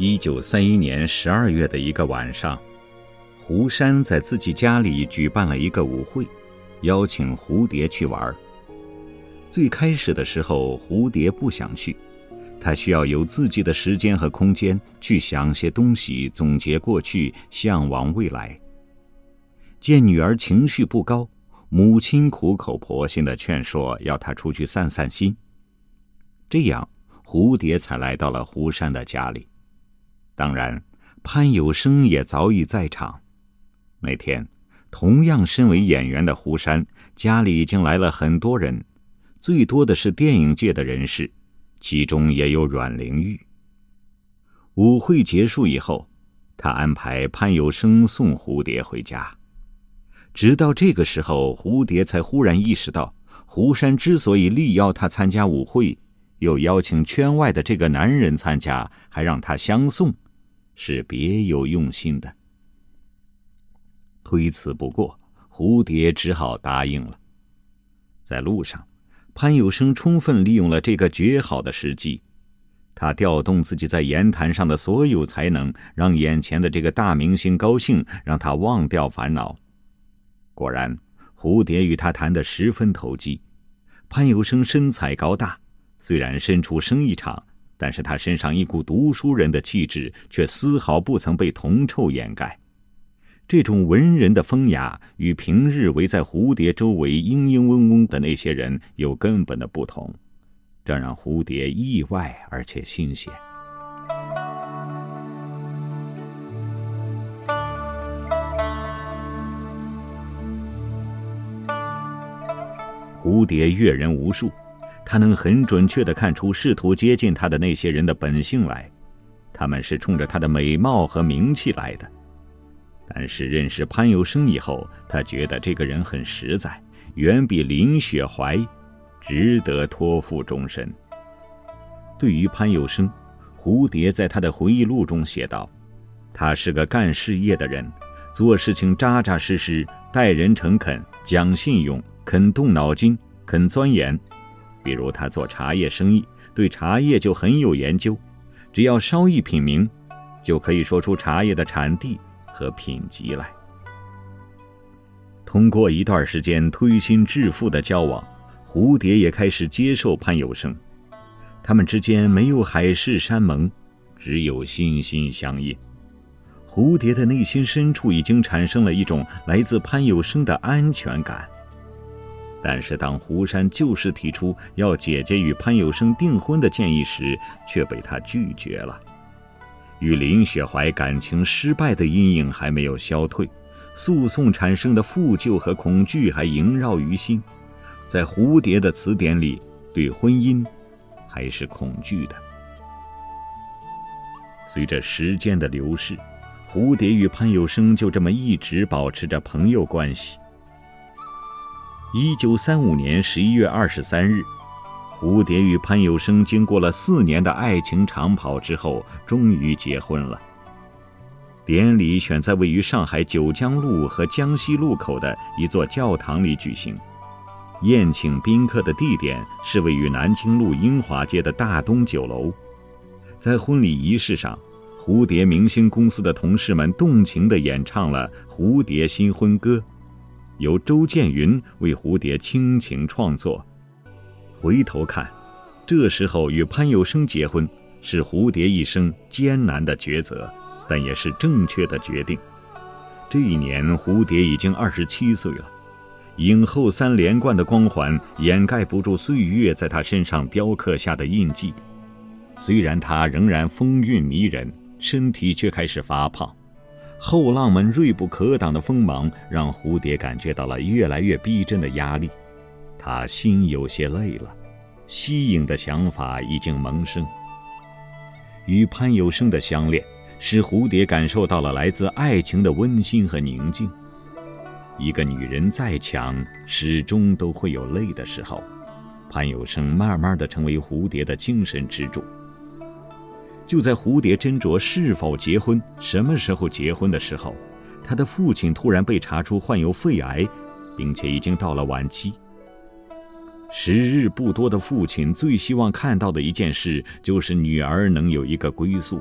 一九三一年十二月的一个晚上，胡山在自己家里举办了一个舞会，邀请蝴蝶去玩。最开始的时候，蝴蝶不想去，他需要有自己的时间和空间去想些东西，总结过去，向往未来。见女儿情绪不高，母亲苦口婆心的劝说，要她出去散散心。这样，蝴蝶才来到了胡山的家里。当然，潘有生也早已在场。那天，同样身为演员的胡山家里已经来了很多人，最多的是电影界的人士，其中也有阮玲玉。舞会结束以后，他安排潘有生送蝴蝶回家。直到这个时候，蝴蝶才忽然意识到，胡山之所以力邀他参加舞会，又邀请圈外的这个男人参加，还让他相送。是别有用心的。推辞不过，蝴蝶只好答应了。在路上，潘有生充分利用了这个绝好的时机，他调动自己在言谈上的所有才能，让眼前的这个大明星高兴，让他忘掉烦恼。果然，蝴蝶与他谈得十分投机。潘有生身材高大，虽然身处生意场。但是他身上一股读书人的气质，却丝毫不曾被铜臭掩盖。这种文人的风雅，与平日围在蝴蝶周围嘤嘤嗡嗡的那些人有根本的不同，这让蝴蝶意外而且新鲜。蝴蝶阅人无数。他能很准确地看出试图接近他的那些人的本性来，他们是冲着他的美貌和名气来的。但是认识潘有生以后，他觉得这个人很实在，远比林雪怀值得托付终身。对于潘有生，蝴蝶在他的回忆录中写道：“他是个干事业的人，做事情扎扎实实，待人诚恳，讲信用，肯动脑筋，肯钻研。”比如他做茶叶生意，对茶叶就很有研究，只要稍一品茗，就可以说出茶叶的产地和品级来。通过一段时间推心置腹的交往，蝴蝶也开始接受潘有生，他们之间没有海誓山盟，只有心心相印。蝴蝶的内心深处已经产生了一种来自潘有生的安全感。但是，当胡山就式提出要姐姐与潘有生订婚的建议时，却被他拒绝了。与林雪怀感情失败的阴影还没有消退，诉讼产生的负疚和恐惧还萦绕于心。在蝴蝶的词典里，对婚姻还是恐惧的。随着时间的流逝，蝴蝶与潘有生就这么一直保持着朋友关系。一九三五年十一月二十三日，蝴蝶与潘有生经过了四年的爱情长跑之后，终于结婚了。典礼选在位于上海九江路和江西路口的一座教堂里举行，宴请宾客的地点是位于南京路英华街的大东酒楼。在婚礼仪式上，蝴蝶明星公司的同事们动情地演唱了《蝴蝶新婚歌》。由周建云为蝴蝶倾情创作。回头看，这时候与潘有生结婚是蝴蝶一生艰难的抉择，但也是正确的决定。这一年，蝴蝶已经二十七岁了，影后三连冠的光环掩盖不住岁月在她身上雕刻下的印记。虽然她仍然风韵迷人，身体却开始发胖。后浪们锐不可挡的锋芒，让蝴蝶感觉到了越来越逼真的压力。他心有些累了，吸引的想法已经萌生。与潘有生的相恋，使蝴蝶感受到了来自爱情的温馨和宁静。一个女人再强，始终都会有累的时候。潘有生慢慢的成为蝴蝶的精神支柱。就在蝴蝶斟酌是否结婚、什么时候结婚的时候，他的父亲突然被查出患有肺癌，并且已经到了晚期。时日不多的父亲最希望看到的一件事，就是女儿能有一个归宿。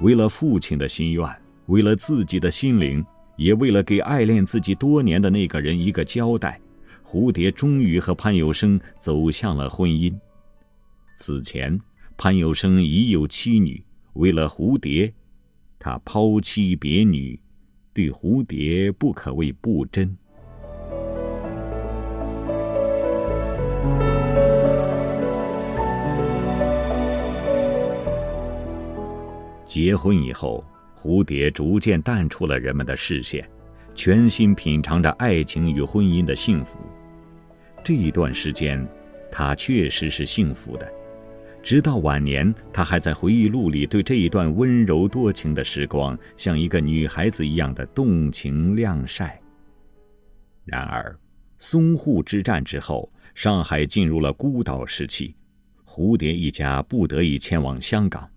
为了父亲的心愿，为了自己的心灵，也为了给爱恋自己多年的那个人一个交代，蝴蝶终于和潘有生走向了婚姻。此前，潘有生已有妻女，为了蝴蝶，他抛妻别女，对蝴蝶不可谓不真。结婚以后，蝴蝶逐渐淡出了人们的视线，全心品尝着爱情与婚姻的幸福。这一段时间，她确实是幸福的。直到晚年，他还在回忆录里对这一段温柔多情的时光，像一个女孩子一样的动情晾晒。然而，淞沪之战之后，上海进入了孤岛时期，蝴蝶一家不得已迁往香港。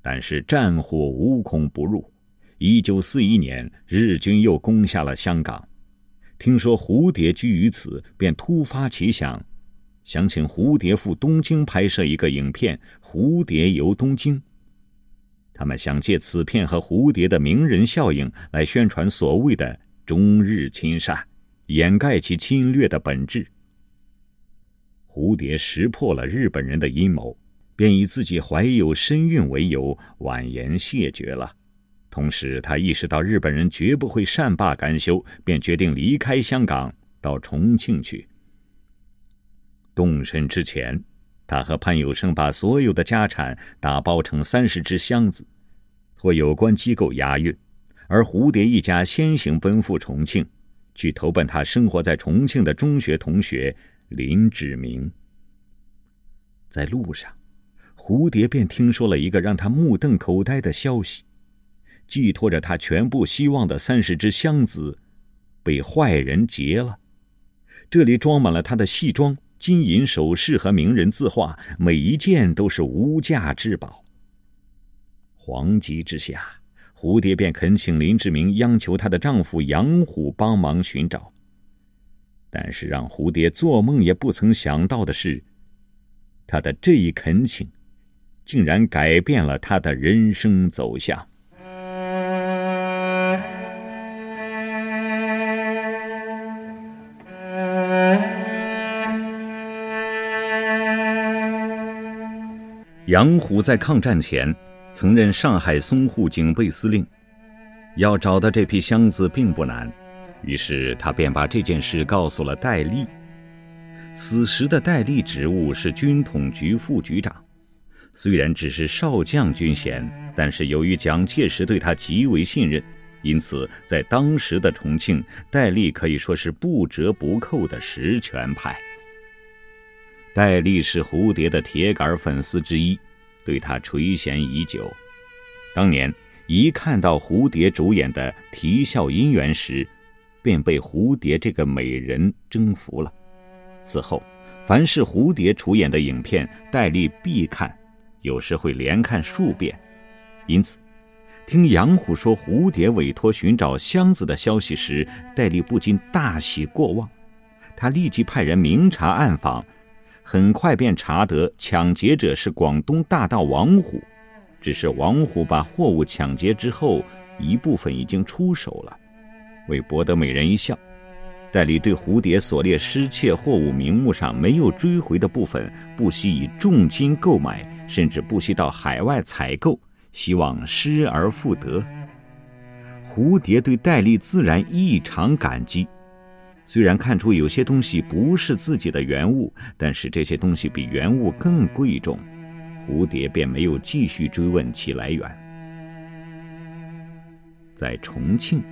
但是战火无孔不入，一九四一年，日军又攻下了香港。听说蝴蝶居于此，便突发奇想，想请蝴蝶赴东京拍摄一个影片《蝴蝶游东京》。他们想借此片和蝴蝶的名人效应来宣传所谓的中日亲善，掩盖其侵略的本质。蝴蝶识破了日本人的阴谋。便以自己怀有身孕为由婉言谢绝了，同时他意识到日本人绝不会善罢甘休，便决定离开香港到重庆去。动身之前，他和潘有生把所有的家产打包成三十只箱子，托有关机构押运，而蝴蝶一家先行奔赴重庆，去投奔他生活在重庆的中学同学林志明。在路上。蝴蝶便听说了一个让他目瞪口呆的消息：寄托着他全部希望的三十只箱子，被坏人劫了。这里装满了他的戏装、金银首饰和名人字画，每一件都是无价之宝。惶急之下，蝴蝶便恳请林志明央求她的丈夫杨虎帮忙寻找。但是让蝴蝶做梦也不曾想到的是，他的这一恳请。竟然改变了他的人生走向。杨虎在抗战前曾任上海淞沪警备司令，要找到这批箱子并不难，于是他便把这件事告诉了戴笠。此时的戴笠职务是军统局副局长。虽然只是少将军衔，但是由于蒋介石对他极为信任，因此在当时的重庆，戴笠可以说是不折不扣的实权派。戴笠是蝴蝶的铁杆粉丝之一，对他垂涎已久。当年一看到蝴蝶主演的《啼笑姻缘》时，便被蝴蝶这个美人征服了。此后，凡是蝴蝶出演的影片，戴笠必看。有时会连看数遍，因此，听杨虎说蝴蝶委托寻找箱子的消息时，戴笠不禁大喜过望。他立即派人明察暗访，很快便查得抢劫者是广东大盗王虎。只是王虎把货物抢劫之后，一部分已经出手了。为博得美人一笑，戴笠对蝴蝶所列失窃货物名目上没有追回的部分，不惜以重金购买。甚至不惜到海外采购，希望失而复得。蝴蝶对戴笠自然异常感激。虽然看出有些东西不是自己的原物，但是这些东西比原物更贵重，蝴蝶便没有继续追问其来源。在重庆，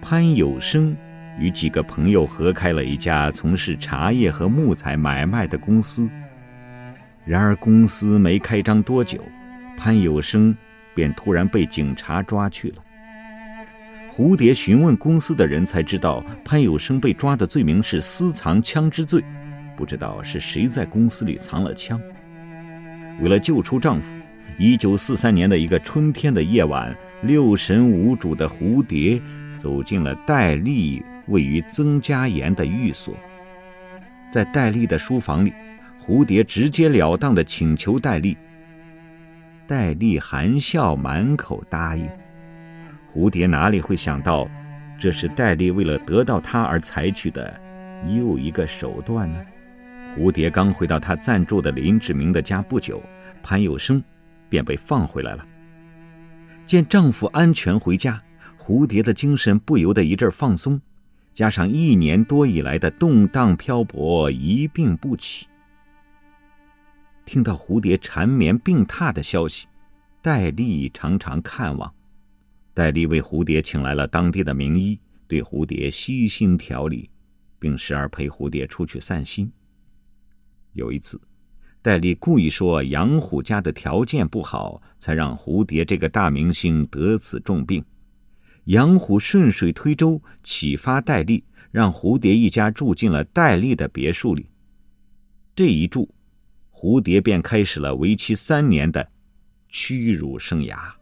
潘有生与几个朋友合开了一家从事茶叶和木材买卖的公司。然而，公司没开张多久，潘有生便突然被警察抓去了。蝴蝶询问公司的人，才知道潘有生被抓的罪名是私藏枪支罪，不知道是谁在公司里藏了枪。为了救出丈夫，一九四三年的一个春天的夜晚，六神无主的蝴蝶走进了戴笠位于曾家岩的寓所，在戴笠的书房里。蝴蝶直截了当的请求戴笠，戴笠含笑满口答应。蝴蝶哪里会想到，这是戴笠为了得到他而采取的又一个手段呢？蝴蝶刚回到他暂住的林志明的家不久，潘有生便被放回来了。见丈夫安全回家，蝴蝶的精神不由得一阵放松，加上一年多以来的动荡漂泊，一病不起。听到蝴蝶缠绵病榻的消息，戴笠常常看望。戴笠为蝴蝶请来了当地的名医，对蝴蝶悉心调理，并时而陪蝴蝶出去散心。有一次，戴笠故意说杨虎家的条件不好，才让蝴蝶这个大明星得此重病。杨虎顺水推舟，启发戴笠，让蝴蝶一家住进了戴笠的别墅里。这一住，蝴蝶便开始了为期三年的屈辱生涯。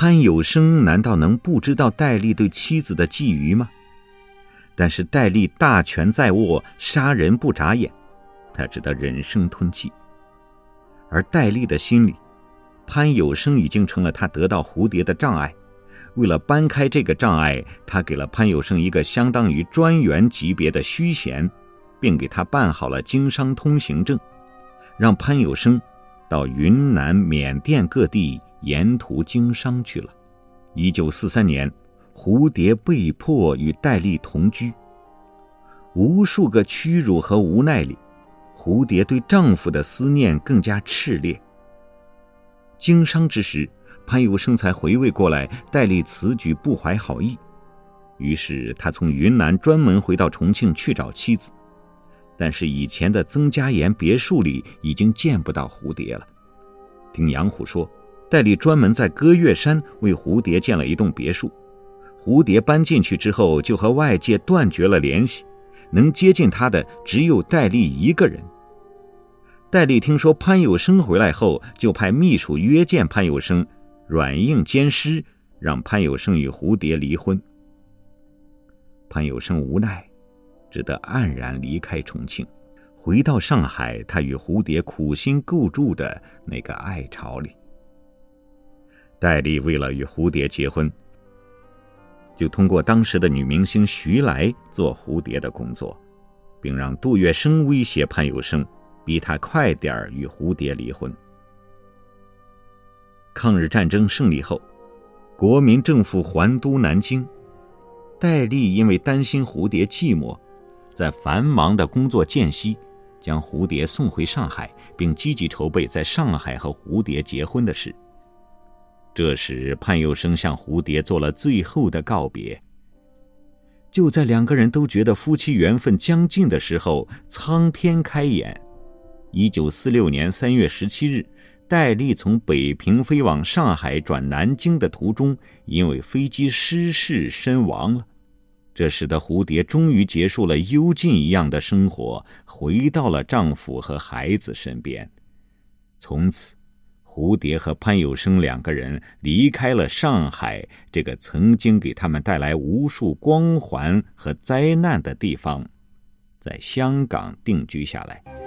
潘有生难道能不知道戴笠对妻子的觊觎吗？但是戴笠大权在握，杀人不眨眼，他只得忍声吞气。而戴笠的心里，潘有生已经成了他得到蝴蝶的障碍。为了搬开这个障碍，他给了潘有生一个相当于专员级别的虚衔，并给他办好了经商通行证，让潘有生到云南、缅甸各地。沿途经商去了。一九四三年，蝴蝶被迫与戴笠同居。无数个屈辱和无奈里，蝴蝶对丈夫的思念更加炽烈。经商之时，潘有生才回味过来，戴笠此举不怀好意。于是他从云南专门回到重庆去找妻子，但是以前的曾家岩别墅里已经见不到蝴蝶了。听杨虎说。戴笠专门在歌月山为蝴蝶建了一栋别墅，蝴蝶搬进去之后就和外界断绝了联系，能接近他的只有戴笠一个人。戴笠听说潘有生回来后，就派秘书约见潘有生，软硬兼施，让潘有生与蝴蝶离婚。潘有生无奈，只得黯然离开重庆，回到上海，他与蝴蝶苦心构筑的那个爱巢里。戴笠为了与蝴蝶结婚，就通过当时的女明星徐来做蝴蝶的工作，并让杜月笙威胁潘有生，逼他快点儿与蝴蝶离婚。抗日战争胜利后，国民政府还都南京，戴笠因为担心蝴蝶寂寞，在繁忙的工作间隙，将蝴蝶送回上海，并积极筹备在上海和蝴蝶结婚的事。这时，潘有生向蝴蝶做了最后的告别。就在两个人都觉得夫妻缘分将尽的时候，苍天开眼。一九四六年三月十七日，戴笠从北平飞往上海转南京的途中，因为飞机失事身亡了。这使得蝴蝶终于结束了幽禁一样的生活，回到了丈夫和孩子身边。从此。蝴蝶和潘有生两个人离开了上海这个曾经给他们带来无数光环和灾难的地方，在香港定居下来。